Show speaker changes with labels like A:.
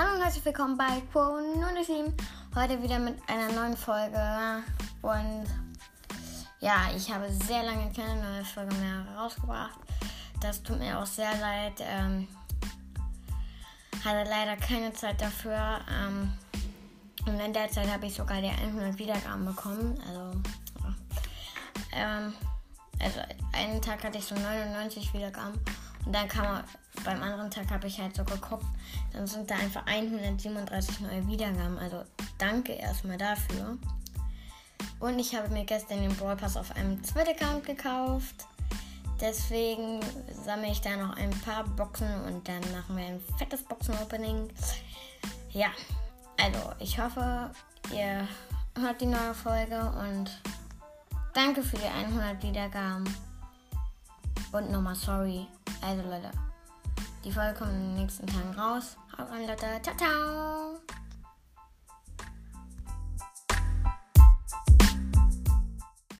A: herzlich willkommen bei Quo 07. Heute wieder mit einer neuen Folge. Und ja, ich habe sehr lange keine neue Folge mehr rausgebracht. Das tut mir auch sehr leid. Ähm, hatte leider keine Zeit dafür. Ähm, und in der Zeit habe ich sogar die 100 Wiedergaben bekommen. Also, ja. ähm, also einen Tag hatte ich so 99 Wiedergaben. Und dann kam er, beim anderen Tag habe ich halt so geguckt, dann sind da einfach 137 neue Wiedergaben. Also danke erstmal dafür. Und ich habe mir gestern den Brawl Pass auf einem zweiten Account gekauft. Deswegen sammle ich da noch ein paar Boxen und dann machen wir ein fettes Boxen-Opening. Ja, also ich hoffe, ihr hört die neue Folge und danke für die 100 Wiedergaben. Und nochmal sorry. Also Leute, die Folge kommt in den nächsten Tagen raus. Haut rein, Leute. Ciao, ciao.